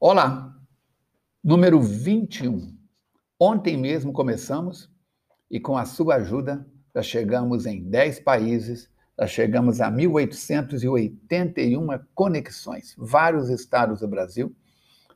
Olá, número 21. Ontem mesmo começamos e com a sua ajuda já chegamos em 10 países, já chegamos a 1.881 conexões, vários estados do Brasil,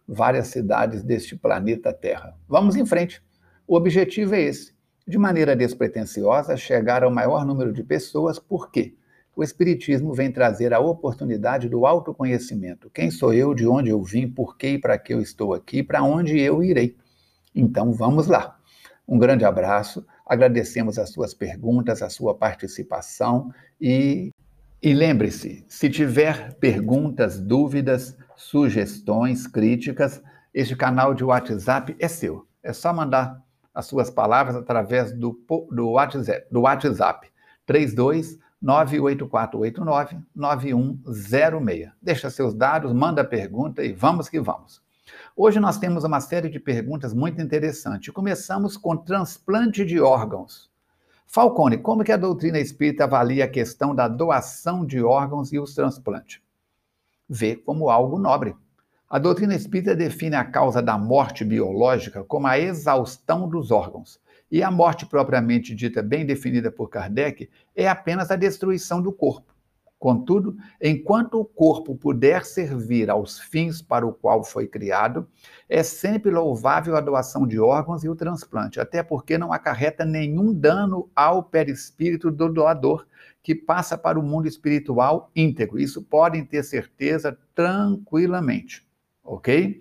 várias cidades deste planeta Terra. Vamos em frente. O objetivo é esse, de maneira despretensiosa, chegar ao maior número de pessoas, por quê? O Espiritismo vem trazer a oportunidade do autoconhecimento. Quem sou eu, de onde eu vim, por que e para que eu estou aqui, para onde eu irei. Então vamos lá. Um grande abraço, agradecemos as suas perguntas, a sua participação e, e lembre-se: se tiver perguntas, dúvidas, sugestões, críticas, este canal de WhatsApp é seu. É só mandar as suas palavras através do, do WhatsApp, do WhatsApp 32 98489-9106. Deixa seus dados, manda pergunta e vamos que vamos. Hoje nós temos uma série de perguntas muito interessantes. Começamos com transplante de órgãos. Falcone, como que a doutrina espírita avalia a questão da doação de órgãos e os transplantes? Vê como algo nobre. A doutrina espírita define a causa da morte biológica como a exaustão dos órgãos e a morte propriamente dita, bem definida por Kardec, é apenas a destruição do corpo. Contudo, enquanto o corpo puder servir aos fins para o qual foi criado, é sempre louvável a doação de órgãos e o transplante, até porque não acarreta nenhum dano ao perispírito do doador, que passa para o mundo espiritual íntegro. Isso podem ter certeza tranquilamente, ok?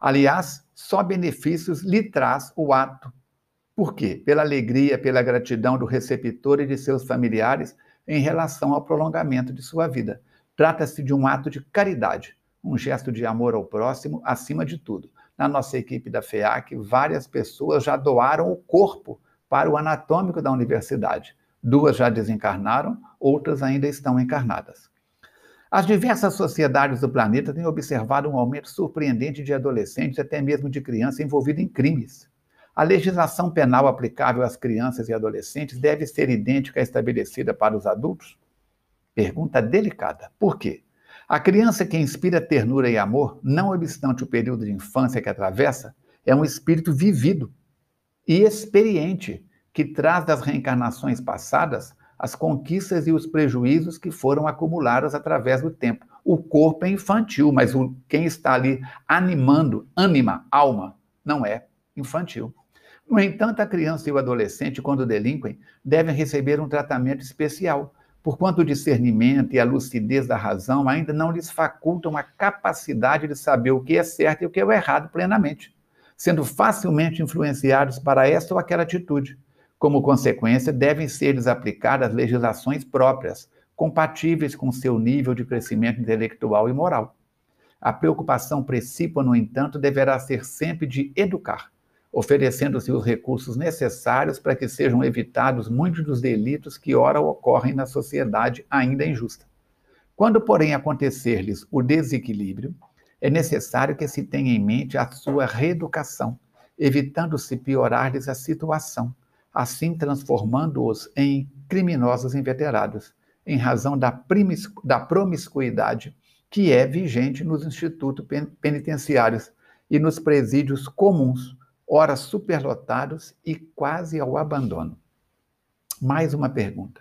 Aliás, só benefícios lhe traz o ato por quê? Pela alegria, pela gratidão do receptor e de seus familiares em relação ao prolongamento de sua vida. Trata-se de um ato de caridade, um gesto de amor ao próximo acima de tudo. Na nossa equipe da FEAC, várias pessoas já doaram o corpo para o anatômico da universidade. Duas já desencarnaram, outras ainda estão encarnadas. As diversas sociedades do planeta têm observado um aumento surpreendente de adolescentes, até mesmo de crianças envolvidas em crimes. A legislação penal aplicável às crianças e adolescentes deve ser idêntica à estabelecida para os adultos? Pergunta delicada. Por quê? A criança que inspira ternura e amor, não obstante o período de infância que atravessa, é um espírito vivido e experiente que traz das reencarnações passadas as conquistas e os prejuízos que foram acumulados através do tempo. O corpo é infantil, mas o, quem está ali animando, anima, alma, não é infantil. No entanto, a criança e o adolescente, quando delinquem, devem receber um tratamento especial, porquanto o discernimento e a lucidez da razão ainda não lhes facultam a capacidade de saber o que é certo e o que é errado plenamente, sendo facilmente influenciados para esta ou aquela atitude. Como consequência, devem ser-lhes aplicadas legislações próprias, compatíveis com seu nível de crescimento intelectual e moral. A preocupação principal, no entanto, deverá ser sempre de educar oferecendo-se os recursos necessários para que sejam evitados muitos dos delitos que ora ocorrem na sociedade ainda injusta. Quando, porém, acontecer-lhes o desequilíbrio, é necessário que se tenha em mente a sua reeducação, evitando-se piorar-lhes a situação, assim transformando-os em criminosos inveterados, em razão da, da promiscuidade que é vigente nos institutos penitenciários e nos presídios comuns, ora superlotados e quase ao abandono. Mais uma pergunta.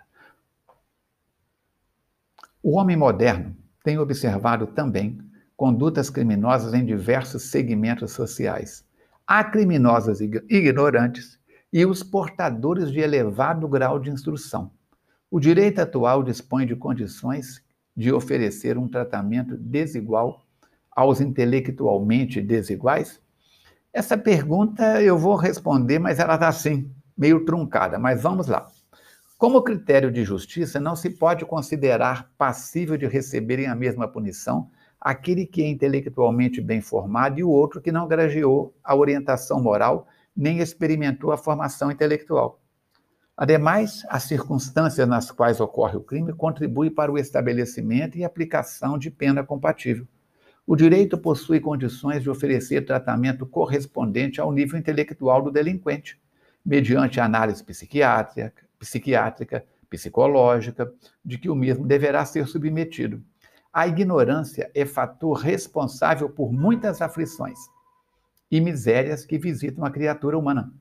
O homem moderno tem observado também condutas criminosas em diversos segmentos sociais. Há criminosos ignorantes e os portadores de elevado grau de instrução. O direito atual dispõe de condições de oferecer um tratamento desigual aos intelectualmente desiguais? Essa pergunta eu vou responder, mas ela está assim, meio truncada. Mas vamos lá. Como critério de justiça, não se pode considerar passível de receberem a mesma punição aquele que é intelectualmente bem formado e o outro que não graduou a orientação moral nem experimentou a formação intelectual. Ademais, as circunstâncias nas quais ocorre o crime contribuem para o estabelecimento e aplicação de pena compatível. O direito possui condições de oferecer tratamento correspondente ao nível intelectual do delinquente, mediante análise psiquiátrica, psiquiátrica, psicológica, de que o mesmo deverá ser submetido. A ignorância é fator responsável por muitas aflições e misérias que visitam a criatura humana,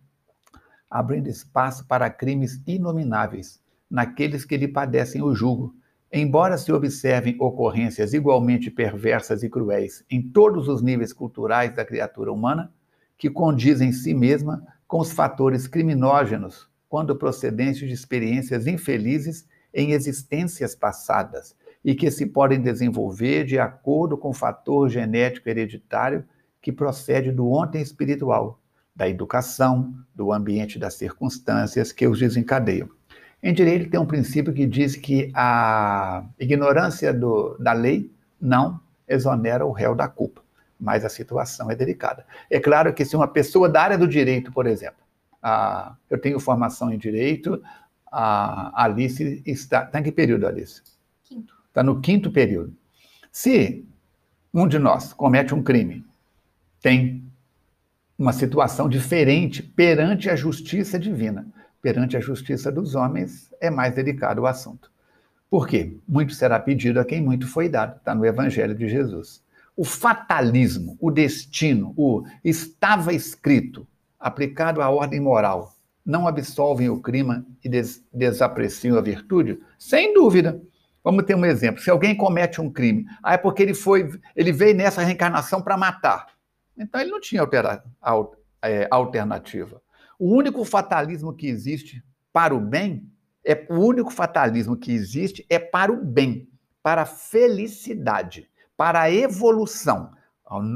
abrindo espaço para crimes inomináveis naqueles que lhe padecem o jugo. Embora se observem ocorrências igualmente perversas e cruéis em todos os níveis culturais da criatura humana, que condizem em si mesma com os fatores criminógenos quando procedentes de experiências infelizes em existências passadas e que se podem desenvolver de acordo com o fator genético hereditário que procede do ontem espiritual, da educação, do ambiente das circunstâncias que os desencadeiam. Em direito tem um princípio que diz que a ignorância do, da lei não exonera o réu da culpa, mas a situação é delicada. É claro que se uma pessoa da área do direito, por exemplo, a, eu tenho formação em direito, a Alice está. Está em que período, Alice? Quinto. Está no quinto período. Se um de nós comete um crime tem uma situação diferente perante a justiça divina. Perante a justiça dos homens é mais delicado o assunto. Por quê? Muito será pedido a quem muito foi dado, está no Evangelho de Jesus. O fatalismo, o destino, o estava escrito, aplicado à ordem moral, não absolvem o crime e des desapreciam a virtude? Sem dúvida. Vamos ter um exemplo. Se alguém comete um crime, ah, é porque ele foi, ele veio nessa reencarnação para matar. Então ele não tinha altera, é, alternativa. O único fatalismo que existe para o bem é o único fatalismo que existe é para o bem, para a felicidade, para a evolução.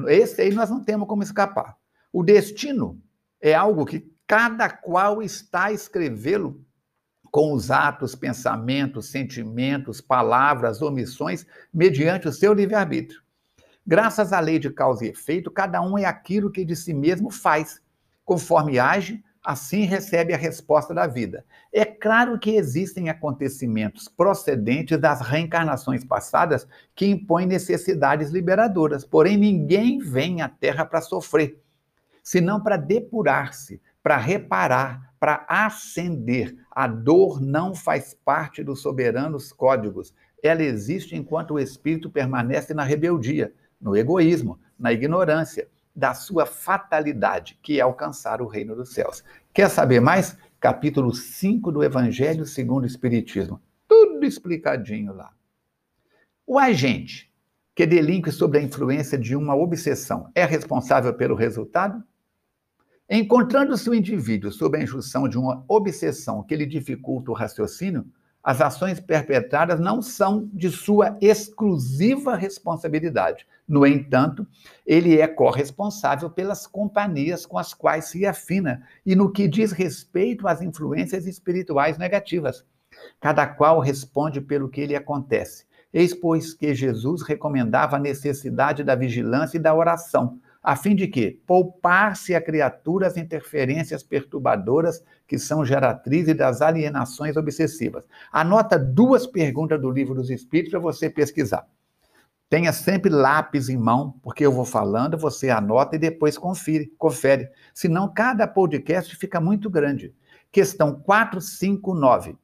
Esse aí nós não temos como escapar. O destino é algo que cada qual está a escrevê-lo com os atos, pensamentos, sentimentos, palavras, omissões, mediante o seu livre-arbítrio. Graças à lei de causa e efeito, cada um é aquilo que de si mesmo faz. Conforme age, assim recebe a resposta da vida. É claro que existem acontecimentos procedentes das reencarnações passadas que impõem necessidades liberadoras, porém ninguém vem à Terra para sofrer, senão para depurar-se, para reparar, para ascender. A dor não faz parte dos soberanos códigos. Ela existe enquanto o espírito permanece na rebeldia no egoísmo, na ignorância da sua fatalidade, que é alcançar o reino dos céus. Quer saber mais? Capítulo 5 do Evangelho segundo o Espiritismo. Tudo explicadinho lá. O agente que delinque sob a influência de uma obsessão é responsável pelo resultado? Encontrando-se o indivíduo sob a injunção de uma obsessão que lhe dificulta o raciocínio, as ações perpetradas não são de sua exclusiva responsabilidade. No entanto, ele é corresponsável pelas companhias com as quais se afina e no que diz respeito às influências espirituais negativas. Cada qual responde pelo que lhe acontece. Eis, pois, que Jesus recomendava a necessidade da vigilância e da oração a fim de que poupar-se a criaturas interferências perturbadoras que são geratrizes das alienações obsessivas. Anota duas perguntas do livro dos Espíritos para você pesquisar. Tenha sempre lápis em mão, porque eu vou falando, você anota e depois confere, confere. Senão, cada podcast fica muito grande. Questão 459.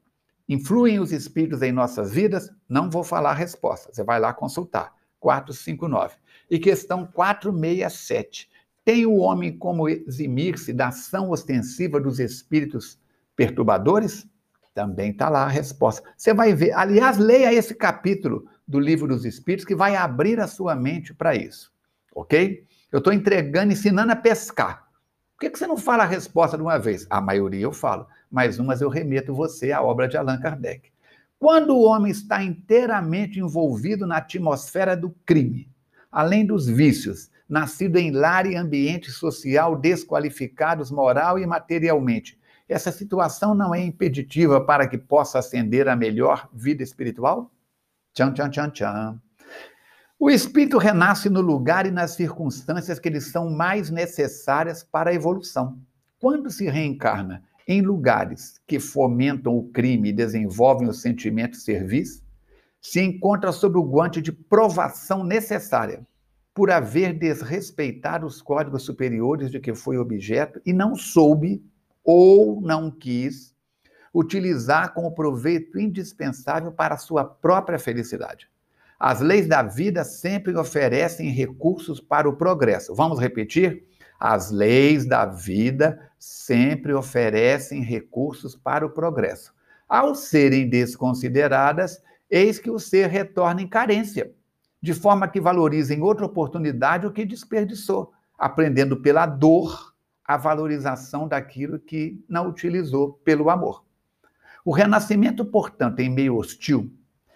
Influem os espíritos em nossas vidas? Não vou falar a resposta, você vai lá consultar. 459. E questão 467. Tem o homem como eximir-se da ação ostensiva dos espíritos perturbadores? Também está lá a resposta. Você vai ver, aliás, leia esse capítulo do Livro dos Espíritos que vai abrir a sua mente para isso. Ok? Eu estou entregando, ensinando a pescar. Por que, que você não fala a resposta de uma vez? A maioria eu falo, mas umas eu remeto você à obra de Allan Kardec. Quando o homem está inteiramente envolvido na atmosfera do crime, além dos vícios, nascido em lar e ambiente social desqualificados moral e materialmente, essa situação não é impeditiva para que possa ascender a melhor vida espiritual? Tchan, tchan, tchan, tchan. O espírito renasce no lugar e nas circunstâncias que lhe são mais necessárias para a evolução. Quando se reencarna em lugares que fomentam o crime e desenvolvem o sentimento de serviço, se encontra sob o guante de provação necessária por haver desrespeitado os códigos superiores de que foi objeto e não soube ou não quis utilizar como proveito indispensável para a sua própria felicidade. As leis da vida sempre oferecem recursos para o progresso. Vamos repetir? As leis da vida sempre oferecem recursos para o progresso. Ao serem desconsideradas, eis que o ser retorna em carência, de forma que valorize em outra oportunidade o que desperdiçou, aprendendo pela dor a valorização daquilo que não utilizou pelo amor. O renascimento, portanto, em meio hostil,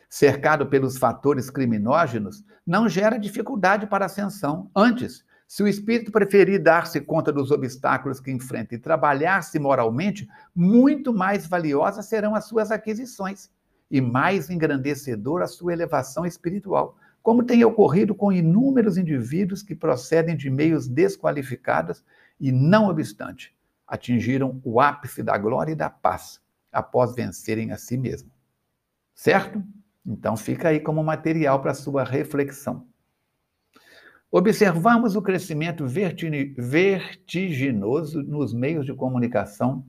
cercado pelos fatores criminógenos, não gera dificuldade para ascensão. Antes, se o espírito preferir dar-se conta dos obstáculos que enfrenta e trabalhar-se moralmente, muito mais valiosas serão as suas aquisições e mais engrandecedor a sua elevação espiritual, como tem ocorrido com inúmeros indivíduos que procedem de meios desqualificados e, não obstante, atingiram o ápice da glória e da paz após vencerem a si mesmo. Certo? Então fica aí como material para sua reflexão. Observamos o crescimento vertiginoso nos meios de comunicação,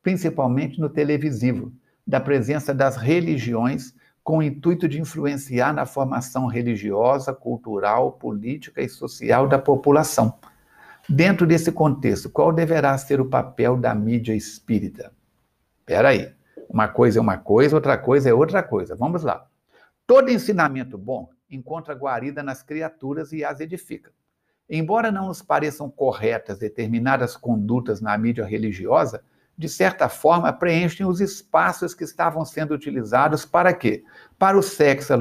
principalmente no televisivo, da presença das religiões com o intuito de influenciar na formação religiosa, cultural, política e social da população. Dentro desse contexto, qual deverá ser o papel da mídia espírita? Espera aí. Uma coisa é uma coisa, outra coisa é outra coisa. Vamos lá. Todo ensinamento bom encontra guarida nas criaturas e as edifica. Embora não nos pareçam corretas determinadas condutas na mídia religiosa, de certa forma preenchem os espaços que estavam sendo utilizados para quê? Para o sexo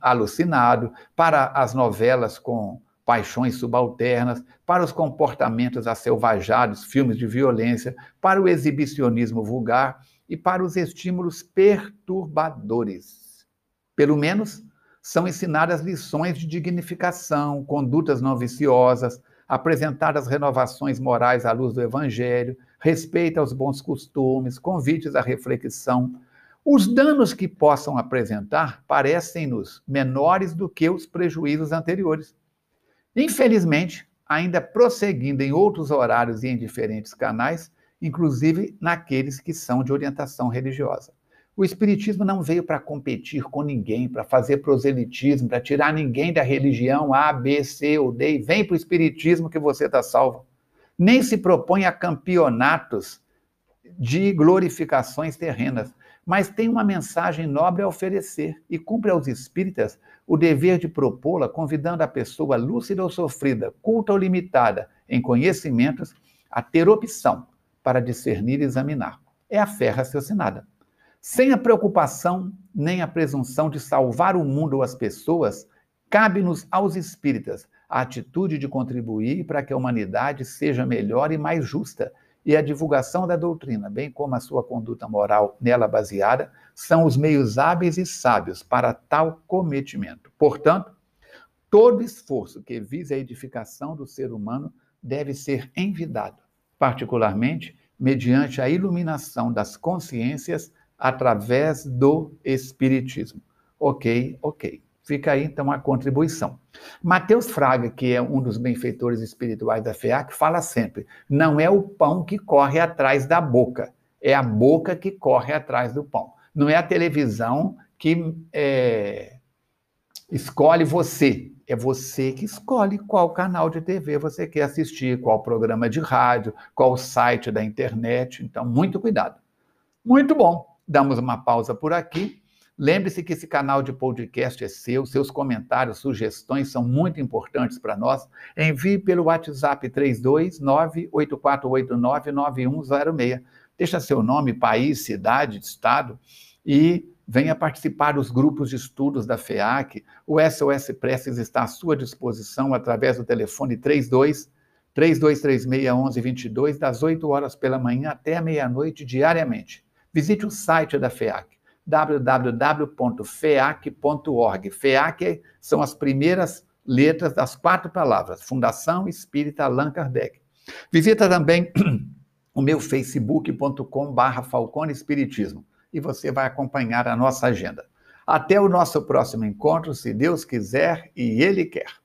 alucinado, para as novelas com paixões subalternas, para os comportamentos asselvajados, filmes de violência, para o exibicionismo vulgar e para os estímulos perturbadores. Pelo menos, são ensinadas lições de dignificação, condutas não viciosas, apresentadas renovações morais à luz do Evangelho, respeito aos bons costumes, convites à reflexão. Os danos que possam apresentar parecem-nos menores do que os prejuízos anteriores. Infelizmente, ainda prosseguindo em outros horários e em diferentes canais, inclusive naqueles que são de orientação religiosa. O Espiritismo não veio para competir com ninguém, para fazer proselitismo, para tirar ninguém da religião A, B, C ou D. Vem para o Espiritismo que você está salvo. Nem se propõe a campeonatos de glorificações terrenas, mas tem uma mensagem nobre a oferecer e cumpre aos espíritas o dever de propô-la, convidando a pessoa lúcida ou sofrida, culta ou limitada em conhecimentos, a ter opção para discernir e examinar. É a fé raciocinada. Sem a preocupação nem a presunção de salvar o mundo ou as pessoas, cabe-nos aos espíritas a atitude de contribuir para que a humanidade seja melhor e mais justa, e a divulgação da doutrina, bem como a sua conduta moral nela baseada, são os meios hábeis e sábios para tal cometimento. Portanto, todo esforço que vise a edificação do ser humano deve ser envidado, particularmente mediante a iluminação das consciências através do Espiritismo. Ok, ok. Fica aí então a contribuição. Mateus Fraga, que é um dos benfeitores espirituais da FEAC, fala sempre: não é o pão que corre atrás da boca, é a boca que corre atrás do pão. Não é a televisão que é, escolhe você, é você que escolhe qual canal de TV você quer assistir, qual programa de rádio, qual site da internet. Então, muito cuidado. Muito bom. Damos uma pausa por aqui. Lembre-se que esse canal de podcast é seu, seus comentários, sugestões são muito importantes para nós. Envie pelo WhatsApp 32984899106. Deixa seu nome, país, cidade, estado e venha participar dos grupos de estudos da FEAC. O SOS Preces está à sua disposição através do telefone 32 3236 1122, das 8 horas pela manhã até meia-noite diariamente. Visite o site da FEAC, www.feac.org. FEAC são as primeiras letras das quatro palavras, Fundação Espírita Allan Kardec. Visita também o meu facebook.com.br Falcone Espiritismo e você vai acompanhar a nossa agenda. Até o nosso próximo encontro, se Deus quiser e Ele quer.